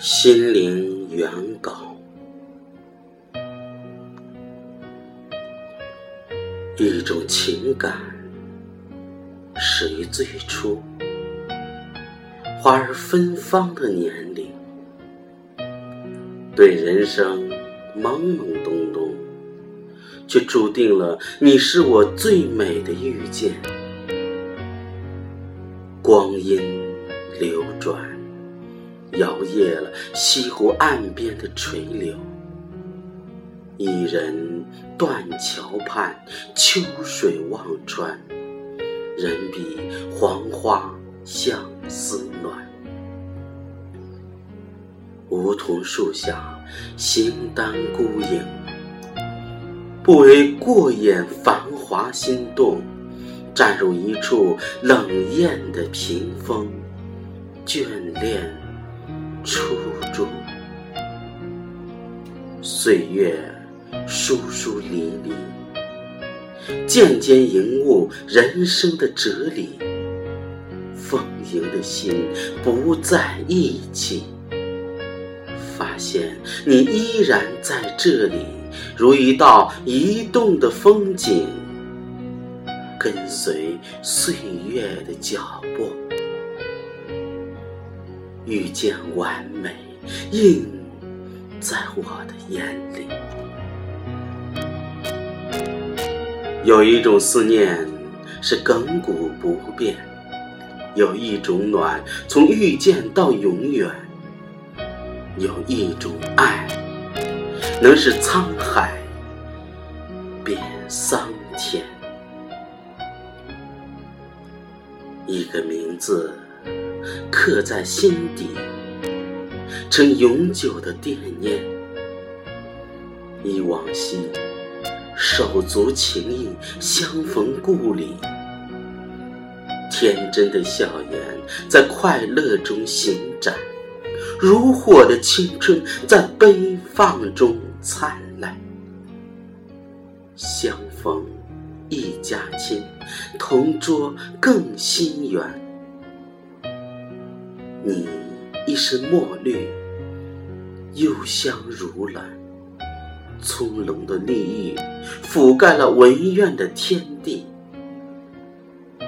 心灵原稿，一种情感始于最初，花儿芬芳的年龄，对人生懵懵懂懂，却注定了你是我最美的遇见。光阴流转。摇曳了西湖岸边的垂柳，一人断桥畔，秋水望穿，人比黄花相思暖。梧桐树下，形单孤影，不为过眼繁华心动，站入一处冷艳的屏风，眷恋。初衷，岁月疏疏离离，渐渐领悟人生的哲理。丰盈的心不再意气，发现你依然在这里，如一道移动的风景，跟随岁月的脚步。遇见完美，映在我的眼里。有一种思念是亘古不变，有一种暖从遇见到永远，有一种爱能使沧海变桑田。一个名字。刻在心底，成永久的惦念。忆往昔，手足情谊，相逢故里。天真的笑颜在快乐中行展，如火的青春在悲放中灿烂。相逢一家亲，同桌更心远。你一身墨绿，幽香如兰，葱茏的绿意覆盖了文苑的天地。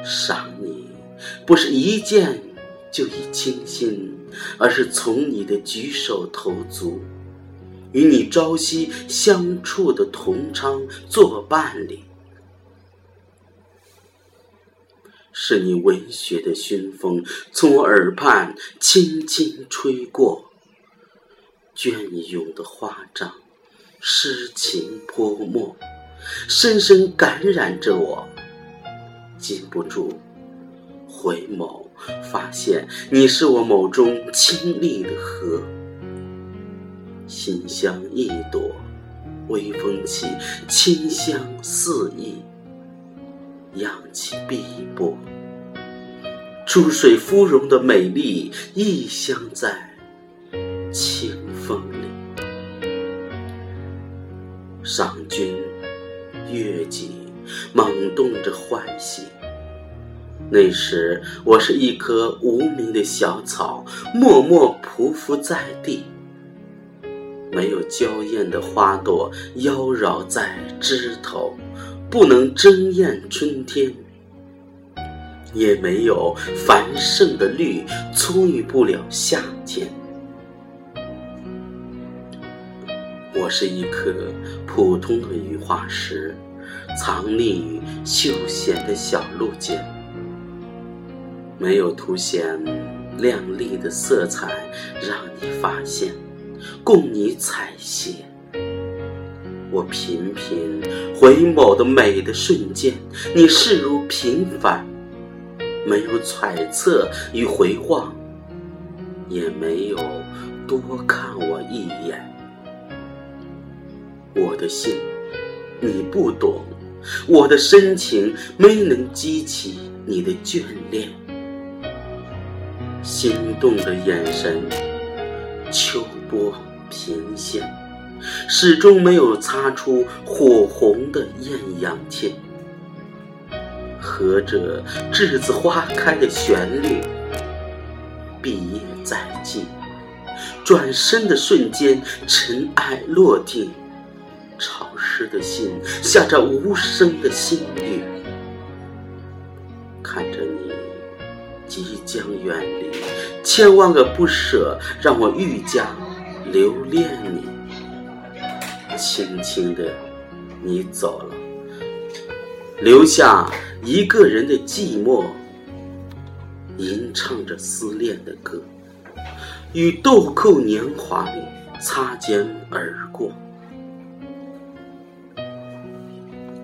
赏你不是一见就已倾心，而是从你的举手投足，与你朝夕相处的同窗作伴里。是你文学的熏风，从我耳畔轻轻吹过，隽永的花章，诗情泼墨，深深感染着我。禁不住回眸，发现你是我眸中清丽的荷，馨香一朵，微风起，清香四溢。扬起碧波，出水芙蓉的美丽溢香在清风里。赏君悦己，懵动着欢喜。那时我是一棵无名的小草，默默匍匐在地，没有娇艳的花朵妖娆在枝头。不能争艳春天，也没有繁盛的绿葱郁不了夏天。我是一颗普通的雨花石，藏匿于休闲的小路间，没有凸显亮丽的色彩让你发现，供你采撷。我频频回眸的美的瞬间，你视如平凡，没有揣测与回望，也没有多看我一眼。我的心你不懂，我的深情没能激起你的眷恋，心动的眼神，秋波频现。始终没有擦出火红的艳阳天，和着栀子花开的旋律，毕业在即，转身的瞬间，尘埃落定，潮湿的心下着无声的心雨。看着你即将远离，千万个不舍，让我愈加留恋你。轻轻的，你走了，留下一个人的寂寞，吟唱着思恋的歌。与豆蔻年华里擦肩而过，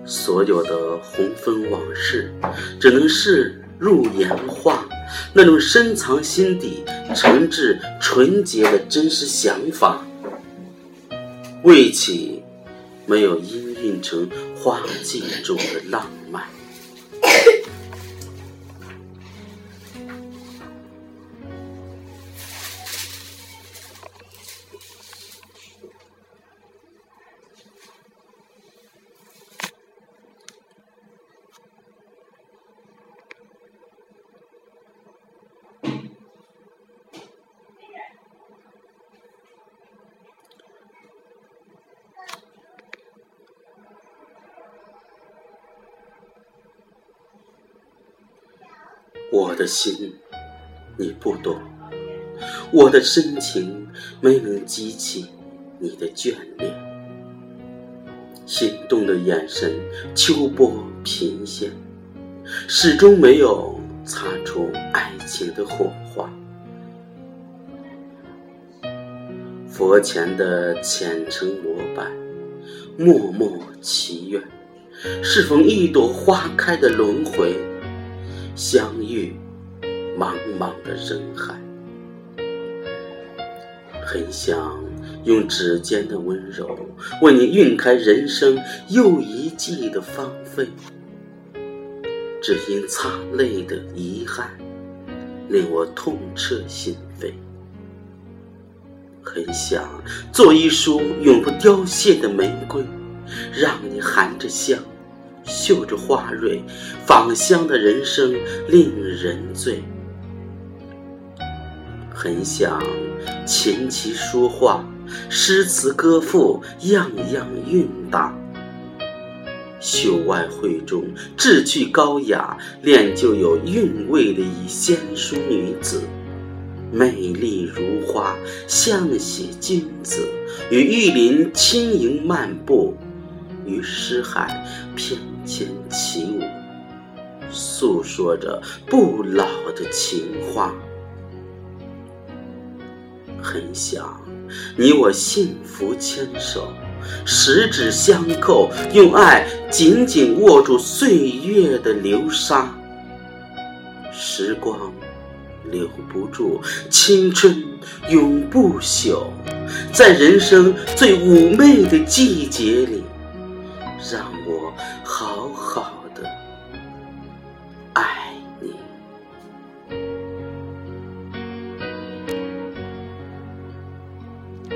所有的红粉往事，只能是入眼画，那种深藏心底、诚挚纯洁的真实想法，未起没有氤氲成花季中的浪我的心，你不懂；我的深情没能激起你的眷恋。心动的眼神，秋波频现，始终没有擦出爱情的火花。佛前的虔诚膜拜，默默祈愿，是否一朵花开的轮回？相遇，茫茫的人海，很想用指尖的温柔为你晕开人生又一季的芳菲，只因擦泪的遗憾令我痛彻心扉。很想做一束永不凋谢的玫瑰，让你含着香。嗅着花蕊，芳香的人生令人醉。很想琴棋书画、诗词歌赋，样样韵达。秀外慧中，志趣高雅，练就有韵味的一仙淑女子，美丽如花，像写君子，与玉林轻盈漫步。与诗海翩跹起舞，诉说着不老的情话。很想你我幸福牵手，十指相扣，用爱紧紧握住岁月的流沙。时光留不住，青春永不朽，在人生最妩媚的季节里。让